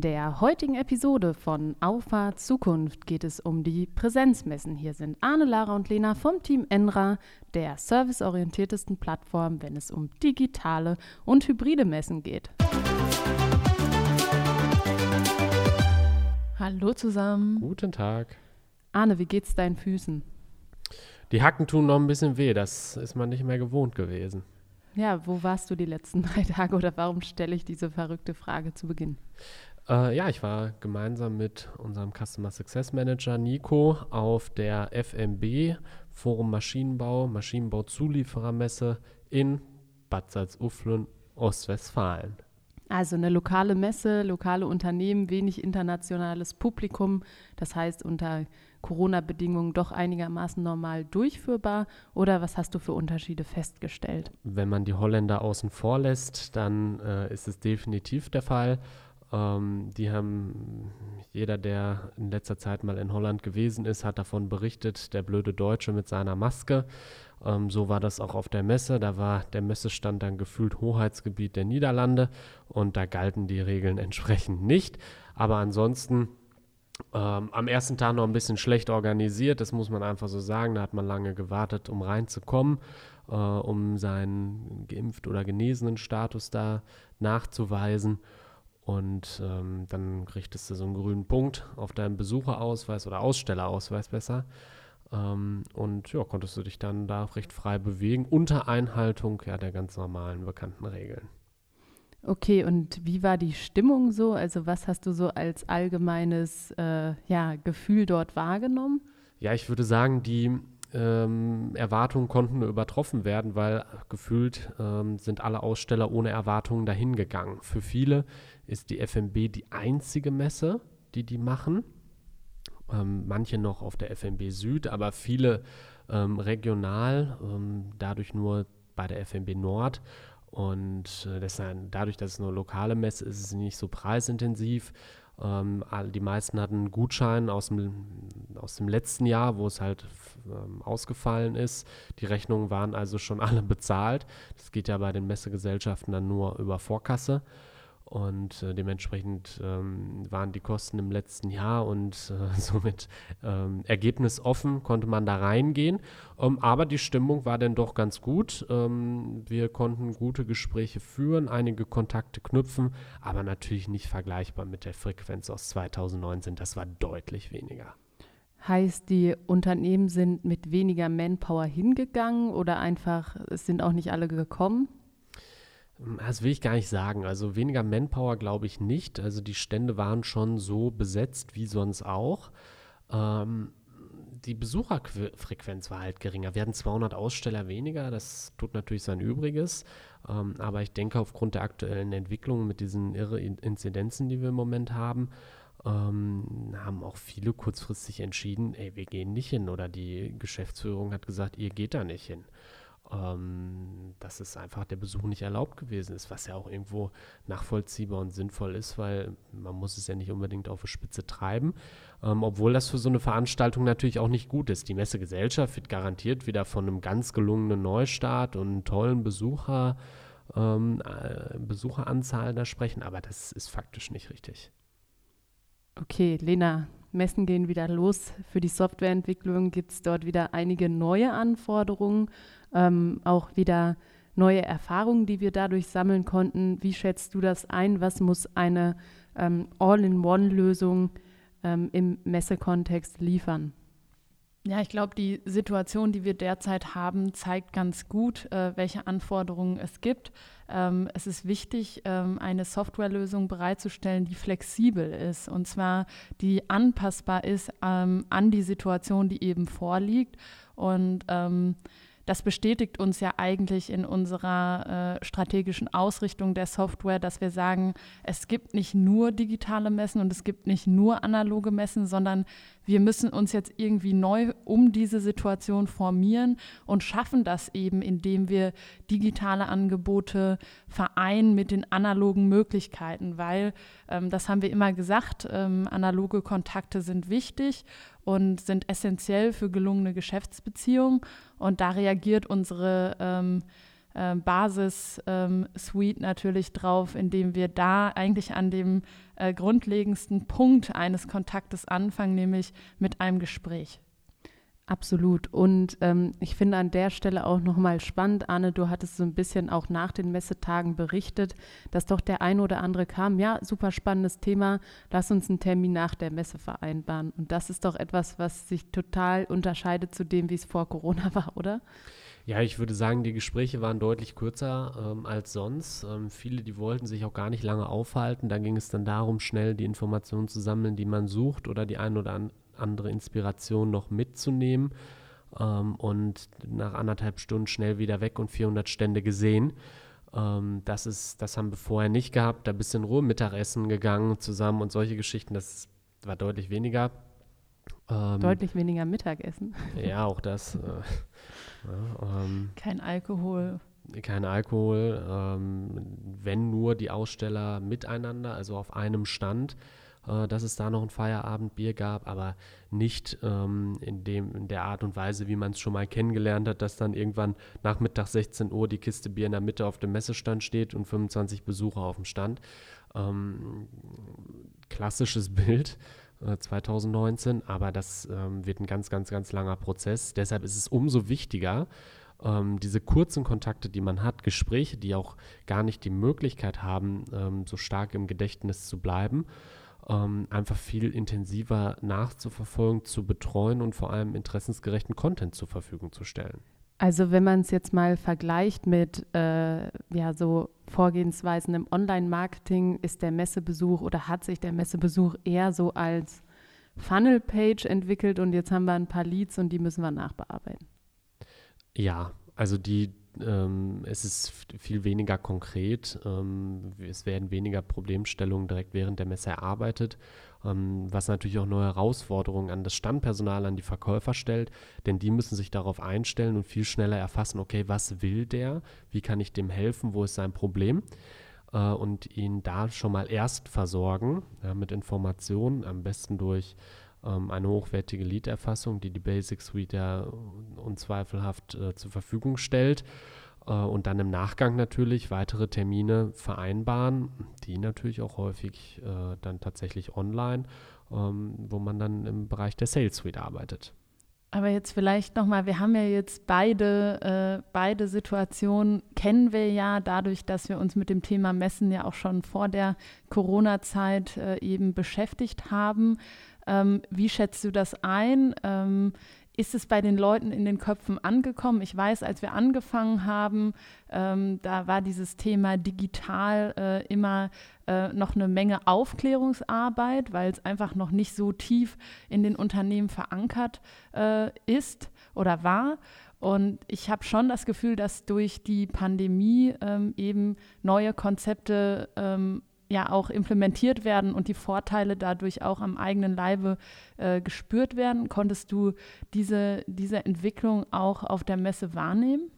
In der heutigen Episode von Auffahrt Zukunft geht es um die Präsenzmessen. Hier sind Arne, Lara und Lena vom Team Enra, der serviceorientiertesten Plattform, wenn es um digitale und hybride Messen geht. Hallo zusammen. Guten Tag. Arne, wie geht's deinen Füßen? Die Hacken tun noch ein bisschen weh, das ist man nicht mehr gewohnt gewesen. Ja, wo warst du die letzten drei Tage oder warum stelle ich diese verrückte Frage zu Beginn? Äh, ja, ich war gemeinsam mit unserem Customer Success Manager Nico auf der FMB Forum Maschinenbau, Maschinenbau-Zulieferermesse in Bad Salzuflen, Ostwestfalen. Also eine lokale Messe, lokale Unternehmen, wenig internationales Publikum. Das heißt, unter Corona-Bedingungen doch einigermaßen normal durchführbar? Oder was hast du für Unterschiede festgestellt? Wenn man die Holländer außen vor lässt, dann äh, ist es definitiv der Fall. Ähm, die haben, jeder, der in letzter Zeit mal in Holland gewesen ist, hat davon berichtet, der blöde Deutsche mit seiner Maske. Ähm, so war das auch auf der Messe. Da war der Messestand dann gefühlt Hoheitsgebiet der Niederlande und da galten die Regeln entsprechend nicht. Aber ansonsten ähm, am ersten Tag noch ein bisschen schlecht organisiert, das muss man einfach so sagen. Da hat man lange gewartet, um reinzukommen, äh, um seinen geimpft oder genesenen Status da nachzuweisen. Und ähm, dann kriegtest du so einen grünen Punkt auf deinem Besucherausweis oder Ausstellerausweis besser. Ähm, und ja, konntest du dich dann da recht frei bewegen, unter Einhaltung ja, der ganz normalen bekannten Regeln. Okay, und wie war die Stimmung so? Also was hast du so als allgemeines äh, ja, Gefühl dort wahrgenommen? Ja, ich würde sagen, die ähm, Erwartungen konnten nur übertroffen werden, weil gefühlt ähm, sind alle Aussteller ohne Erwartungen dahin gegangen. Für viele ist die FMB die einzige Messe, die die machen. Ähm, manche noch auf der FMB Süd, aber viele ähm, regional, ähm, dadurch nur bei der FMB Nord. Und äh, deshalb, dadurch, dass es nur lokale Messe ist, ist es nicht so preisintensiv. Ähm, die meisten hatten Gutschein aus dem, aus dem letzten Jahr, wo es halt ähm, ausgefallen ist. Die Rechnungen waren also schon alle bezahlt. Das geht ja bei den Messegesellschaften dann nur über Vorkasse. Und äh, dementsprechend ähm, waren die Kosten im letzten Jahr und äh, somit ähm, ergebnisoffen konnte man da reingehen. Ähm, aber die Stimmung war dann doch ganz gut. Ähm, wir konnten gute Gespräche führen, einige Kontakte knüpfen, aber natürlich nicht vergleichbar mit der Frequenz aus 2019. Das war deutlich weniger. Heißt, die Unternehmen sind mit weniger Manpower hingegangen oder einfach, es sind auch nicht alle gekommen? Das will ich gar nicht sagen. Also weniger Manpower glaube ich nicht. Also die Stände waren schon so besetzt wie sonst auch. Ähm, die Besucherfrequenz war halt geringer. Wir hatten 200 Aussteller weniger, das tut natürlich sein Übriges. Ähm, aber ich denke, aufgrund der aktuellen Entwicklung mit diesen irre Inzidenzen, die wir im Moment haben, ähm, haben auch viele kurzfristig entschieden, ey, wir gehen nicht hin. Oder die Geschäftsführung hat gesagt, ihr geht da nicht hin ähm, dass es einfach der Besuch nicht erlaubt gewesen ist, was ja auch irgendwo nachvollziehbar und sinnvoll ist, weil man muss es ja nicht unbedingt auf die Spitze treiben, ähm, obwohl das für so eine Veranstaltung natürlich auch nicht gut ist. Die Messegesellschaft wird garantiert wieder von einem ganz gelungenen Neustart und tollen Besucher, ähm, äh, Besucheranzahl da sprechen, aber das ist faktisch nicht richtig. Okay, Lena, Messen gehen wieder los. Für die Softwareentwicklung gibt es dort wieder einige neue Anforderungen ähm, auch wieder neue Erfahrungen, die wir dadurch sammeln konnten. Wie schätzt du das ein? Was muss eine ähm, All-in-One-Lösung ähm, im Messekontext liefern? Ja, ich glaube, die Situation, die wir derzeit haben, zeigt ganz gut, äh, welche Anforderungen es gibt. Ähm, es ist wichtig, ähm, eine Softwarelösung bereitzustellen, die flexibel ist und zwar die anpassbar ist ähm, an die Situation, die eben vorliegt. Und ähm, das bestätigt uns ja eigentlich in unserer äh, strategischen Ausrichtung der Software, dass wir sagen, es gibt nicht nur digitale Messen und es gibt nicht nur analoge Messen, sondern wir müssen uns jetzt irgendwie neu um diese Situation formieren und schaffen das eben, indem wir digitale Angebote vereinen mit den analogen Möglichkeiten, weil, ähm, das haben wir immer gesagt, ähm, analoge Kontakte sind wichtig und sind essentiell für gelungene Geschäftsbeziehungen. Und da reagiert unsere ähm, äh, Basis-Suite ähm, natürlich drauf, indem wir da eigentlich an dem äh, grundlegendsten Punkt eines Kontaktes anfangen, nämlich mit einem Gespräch. Absolut. Und ähm, ich finde an der Stelle auch nochmal spannend, Arne, du hattest so ein bisschen auch nach den Messetagen berichtet, dass doch der ein oder andere kam, ja, super spannendes Thema, lass uns einen Termin nach der Messe vereinbaren. Und das ist doch etwas, was sich total unterscheidet zu dem, wie es vor Corona war, oder? Ja, ich würde sagen, die Gespräche waren deutlich kürzer ähm, als sonst. Ähm, viele, die wollten sich auch gar nicht lange aufhalten. Da ging es dann darum, schnell die Informationen zu sammeln, die man sucht oder die ein oder an, andere Inspiration noch mitzunehmen ähm, und nach anderthalb Stunden schnell wieder weg und 400 Stände gesehen. Ähm, das, ist, das haben wir vorher nicht gehabt. Da bist du in Ruhe Mittagessen gegangen zusammen und solche Geschichten. Das war deutlich weniger. Ähm, deutlich weniger Mittagessen. Ja, auch das. Äh, ja, ähm, kein Alkohol. Kein Alkohol, ähm, wenn nur die Aussteller miteinander, also auf einem Stand äh, dass es da noch ein Feierabendbier gab, aber nicht ähm, in, dem, in der Art und Weise, wie man es schon mal kennengelernt hat, dass dann irgendwann Nachmittag 16 Uhr die Kiste Bier in der Mitte auf dem Messestand steht und 25 Besucher auf dem Stand. Ähm, klassisches Bild. 2019, äh, aber das ähm, wird ein ganz, ganz, ganz langer Prozess. Deshalb ist es umso wichtiger, ähm, diese kurzen Kontakte, die man hat, Gespräche, die auch gar nicht die Möglichkeit haben, ähm, so stark im Gedächtnis zu bleiben, ähm, einfach viel intensiver nachzuverfolgen, zu betreuen und vor allem interessensgerechten Content zur Verfügung zu stellen. Also wenn man es jetzt mal vergleicht mit äh, ja, so Vorgehensweisen im Online-Marketing, ist der Messebesuch oder hat sich der Messebesuch eher so als Funnel-Page entwickelt und jetzt haben wir ein paar Leads und die müssen wir nachbearbeiten. Ja, also die, ähm, es ist viel weniger konkret. Ähm, es werden weniger Problemstellungen direkt während der Messe erarbeitet, ähm, was natürlich auch neue Herausforderungen an das Standpersonal, an die Verkäufer stellt, denn die müssen sich darauf einstellen und viel schneller erfassen, okay, was will der, wie kann ich dem helfen, wo ist sein Problem? Äh, und ihn da schon mal erst versorgen ja, mit Informationen, am besten durch ähm, eine hochwertige Lead-Erfassung, die die Basic Suite ja unzweifelhaft äh, zur Verfügung stellt. Äh, und dann im Nachgang natürlich weitere Termine vereinbaren, die natürlich auch häufig äh, dann tatsächlich online, ähm, wo man dann im Bereich der Sales Suite arbeitet. Aber jetzt vielleicht nochmal, wir haben ja jetzt beide, äh, beide Situationen, kennen wir ja dadurch, dass wir uns mit dem Thema Messen ja auch schon vor der Corona-Zeit äh, eben beschäftigt haben. Ähm, wie schätzt du das ein? Ähm, ist es bei den Leuten in den Köpfen angekommen? Ich weiß, als wir angefangen haben, ähm, da war dieses Thema digital äh, immer äh, noch eine Menge Aufklärungsarbeit, weil es einfach noch nicht so tief in den Unternehmen verankert äh, ist oder war. Und ich habe schon das Gefühl, dass durch die Pandemie ähm, eben neue Konzepte ähm, ja auch implementiert werden und die Vorteile dadurch auch am eigenen Leibe äh, gespürt werden. Konntest du diese, diese Entwicklung auch auf der Messe wahrnehmen?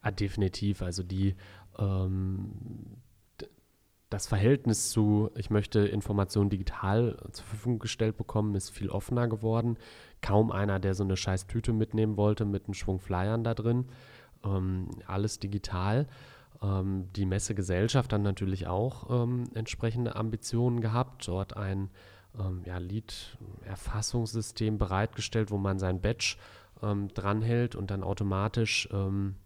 Ah, definitiv. Also die ähm, das Verhältnis zu, ich möchte Informationen digital zur Verfügung gestellt bekommen, ist viel offener geworden. Kaum einer, der so eine scheiß Tüte mitnehmen wollte mit einem Schwung Flyern da drin. Ähm, alles digital. Ähm, die Messegesellschaft hat natürlich auch ähm, entsprechende Ambitionen gehabt, dort ein ähm, ja, Lead-Erfassungssystem bereitgestellt, wo man sein Badge ähm, dranhält und dann automatisch ähm,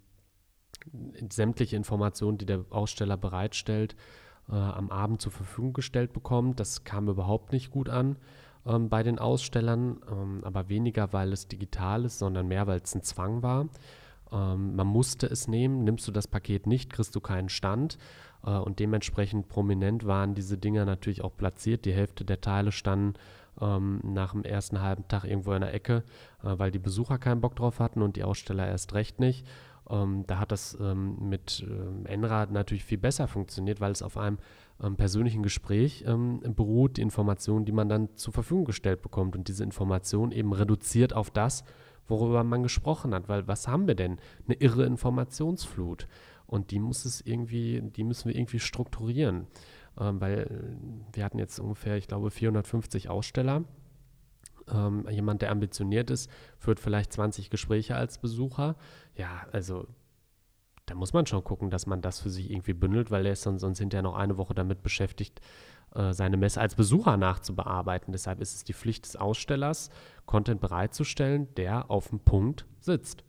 sämtliche Informationen, die der Aussteller bereitstellt, äh, am Abend zur Verfügung gestellt bekommt. Das kam überhaupt nicht gut an ähm, bei den Ausstellern, aber weniger, weil es digital ist, sondern mehr, weil es ein Zwang war. Ähm, man musste es nehmen. Nimmst du das Paket nicht, kriegst du keinen Stand. Äh, und dementsprechend prominent waren diese Dinger natürlich auch platziert. Die Hälfte der Teile standen ähm, nach dem ersten halben Tag irgendwo in der Ecke, äh, weil die Besucher keinen Bock drauf hatten und die Aussteller erst recht nicht. Ähm, da hat das ähm, mit ähm, Enrad natürlich viel besser funktioniert, weil es auf einem ähm, persönlichen Gespräch ähm, beruht, die Informationen, die man dann zur Verfügung gestellt bekommt und diese Information eben reduziert auf das, worüber man gesprochen hat, weil was haben wir denn? Eine irre Informationsflut und die muss es irgendwie, die müssen wir irgendwie strukturieren, ähm, weil wir hatten jetzt ungefähr, ich glaube, 450 Aussteller. Ähm, jemand, der ambitioniert ist, führt vielleicht 20 Gespräche als Besucher. Ja, also da muss man schon gucken, dass man das für sich irgendwie bündelt, weil er ist sonst, sonst hinterher noch eine Woche damit beschäftigt, äh, seine Messe als Besucher nachzubearbeiten. Deshalb ist es die Pflicht des Ausstellers, Content bereitzustellen, der auf dem Punkt sitzt.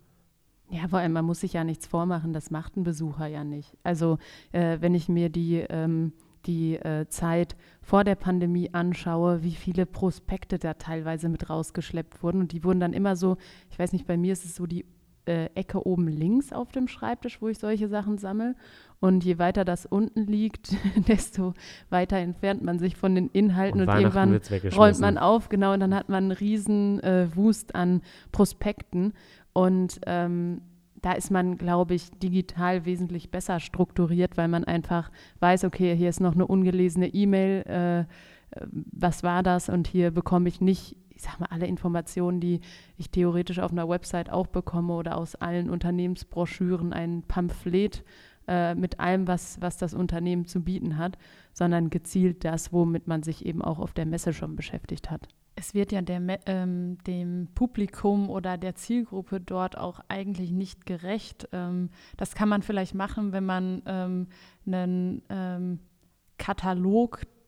Ja, vor allem, man muss sich ja nichts vormachen, das macht ein Besucher ja nicht. Also äh, wenn ich mir die, ähm, die äh, Zeit vor der Pandemie anschaue, wie viele Prospekte da teilweise mit rausgeschleppt wurden und die wurden dann immer so, ich weiß nicht, bei mir ist es so die äh, Ecke oben links auf dem Schreibtisch, wo ich solche Sachen sammle. Und je weiter das unten liegt, desto weiter entfernt man sich von den Inhalten und, und irgendwann räumt man auf, genau, und dann hat man einen riesen äh, Wust an Prospekten. Und ähm, da ist man, glaube ich, digital wesentlich besser strukturiert, weil man einfach weiß, okay, hier ist noch eine ungelesene E-Mail, äh, äh was war das? Und hier bekomme ich nicht, ich sag mal, alle Informationen, die ich theoretisch auf einer Website auch bekomme oder aus allen Unternehmensbroschüren ein Pamphlet äh, mit allem, was, was das Unternehmen zu bieten hat, sondern gezielt das, womit man sich eben auch auf der Messe schon beschäftigt hat es wird ja der, ähm, dem Publikum oder der Zielgruppe dort auch eigentlich nicht gerecht. Ähm, das kann man vielleicht machen, wenn man ähm, einen ähm,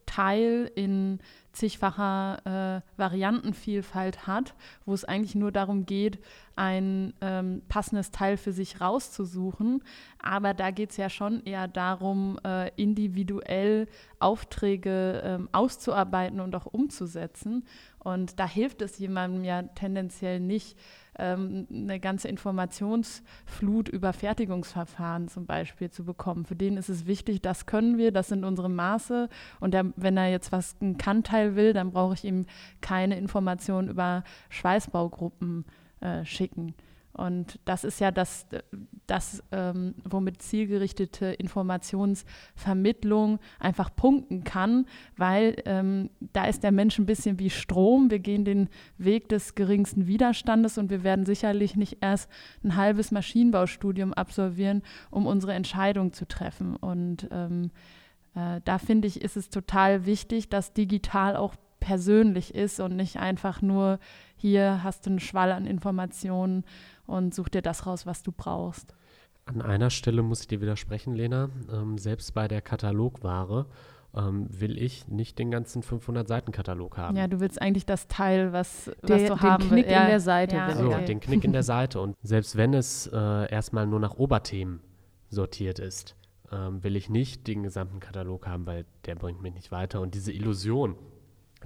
Katalogteil in zigfacher äh, Variantenvielfalt hat, wo es eigentlich nur darum geht, ein ähm, passendes Teil für sich rauszusuchen. Aber da geht es ja schon eher darum, äh, individuell Aufträge ähm, auszuarbeiten und auch umzusetzen. Und da hilft es jemandem ja tendenziell nicht, ähm, eine ganze Informationsflut über Fertigungsverfahren zum Beispiel zu bekommen. Für den ist es wichtig, das können wir, das sind unsere Maße. Und der, wenn er jetzt was ein Kannteil will, dann brauche ich ihm keine Informationen über Schweißbaugruppen äh, schicken. Und das ist ja das, das ähm, womit zielgerichtete Informationsvermittlung einfach punkten kann, weil ähm, da ist der Mensch ein bisschen wie Strom. Wir gehen den Weg des geringsten Widerstandes und wir werden sicherlich nicht erst ein halbes Maschinenbaustudium absolvieren, um unsere Entscheidung zu treffen. Und ähm, äh, da finde ich, ist es total wichtig, dass digital auch persönlich ist und nicht einfach nur hier hast du einen Schwall an Informationen und such dir das raus, was du brauchst. An einer Stelle muss ich dir widersprechen, Lena. Ähm, selbst bei der Katalogware ähm, will ich nicht den ganzen 500-Seiten-Katalog haben. Ja, du willst eigentlich das Teil, was, der, was du den haben Knick willst. in der Seite. Ja, so, okay. den Knick in der Seite. Und selbst wenn es äh, erstmal nur nach Oberthemen sortiert ist, ähm, will ich nicht den gesamten Katalog haben, weil der bringt mich nicht weiter. Und diese Illusion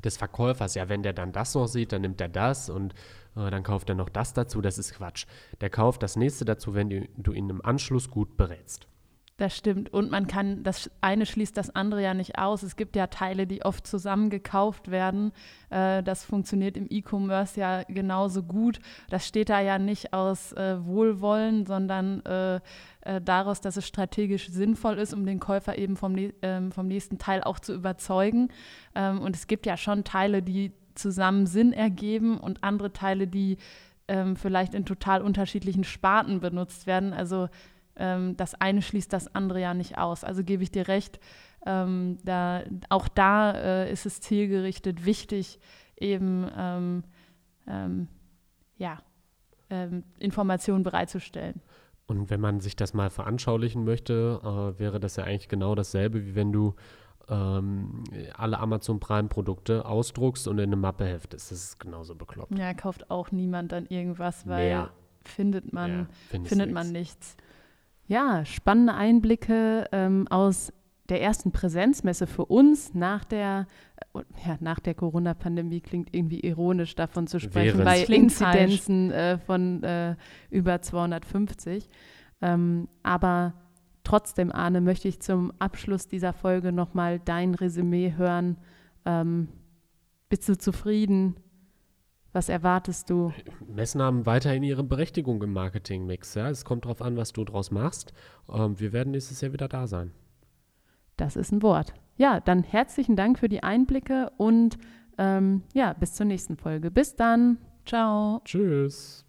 des Verkäufers, ja, wenn der dann das noch sieht, dann nimmt er das und äh, dann kauft er noch das dazu. Das ist Quatsch. Der kauft das nächste dazu, wenn du, du ihn im Anschluss gut berätst. Das stimmt. Und man kann, das eine schließt das andere ja nicht aus. Es gibt ja Teile, die oft zusammen gekauft werden. Äh, das funktioniert im E-Commerce ja genauso gut. Das steht da ja nicht aus äh, Wohlwollen, sondern äh, äh daraus, dass es strategisch sinnvoll ist, um den Käufer eben vom, ähm, vom nächsten Teil auch zu überzeugen. Ähm, und es gibt ja schon Teile, die zusammen Sinn ergeben und andere Teile, die ähm, vielleicht in total unterschiedlichen Sparten benutzt werden. Also ähm, das eine schließt das andere ja nicht aus. Also gebe ich dir recht, ähm, da, auch da äh, ist es zielgerichtet wichtig, eben ähm, ähm, ja, ähm, Informationen bereitzustellen. Und wenn man sich das mal veranschaulichen möchte, äh, wäre das ja eigentlich genau dasselbe, wie wenn du ähm, alle Amazon Prime-Produkte ausdruckst und in eine Mappe heftest. Das ist genauso bekloppt. Ja, kauft auch niemand dann irgendwas, weil ja. findet man, ja, findet man nichts. Ja, spannende Einblicke ähm, aus der ersten Präsenzmesse für uns nach der, äh, ja, nach der Corona-Pandemie klingt irgendwie ironisch davon zu sprechen, Wäre bei Inzidenzen äh, von äh, über 250. Ähm, aber Trotzdem, Arne, möchte ich zum Abschluss dieser Folge nochmal dein Resümee hören. Ähm, bist du zufrieden? Was erwartest du? Messen haben weiterhin ihre Berechtigung im Marketingmix. Ja? Es kommt darauf an, was du draus machst. Ähm, wir werden nächstes Jahr wieder da sein. Das ist ein Wort. Ja, dann herzlichen Dank für die Einblicke und ähm, ja, bis zur nächsten Folge. Bis dann. Ciao. Tschüss.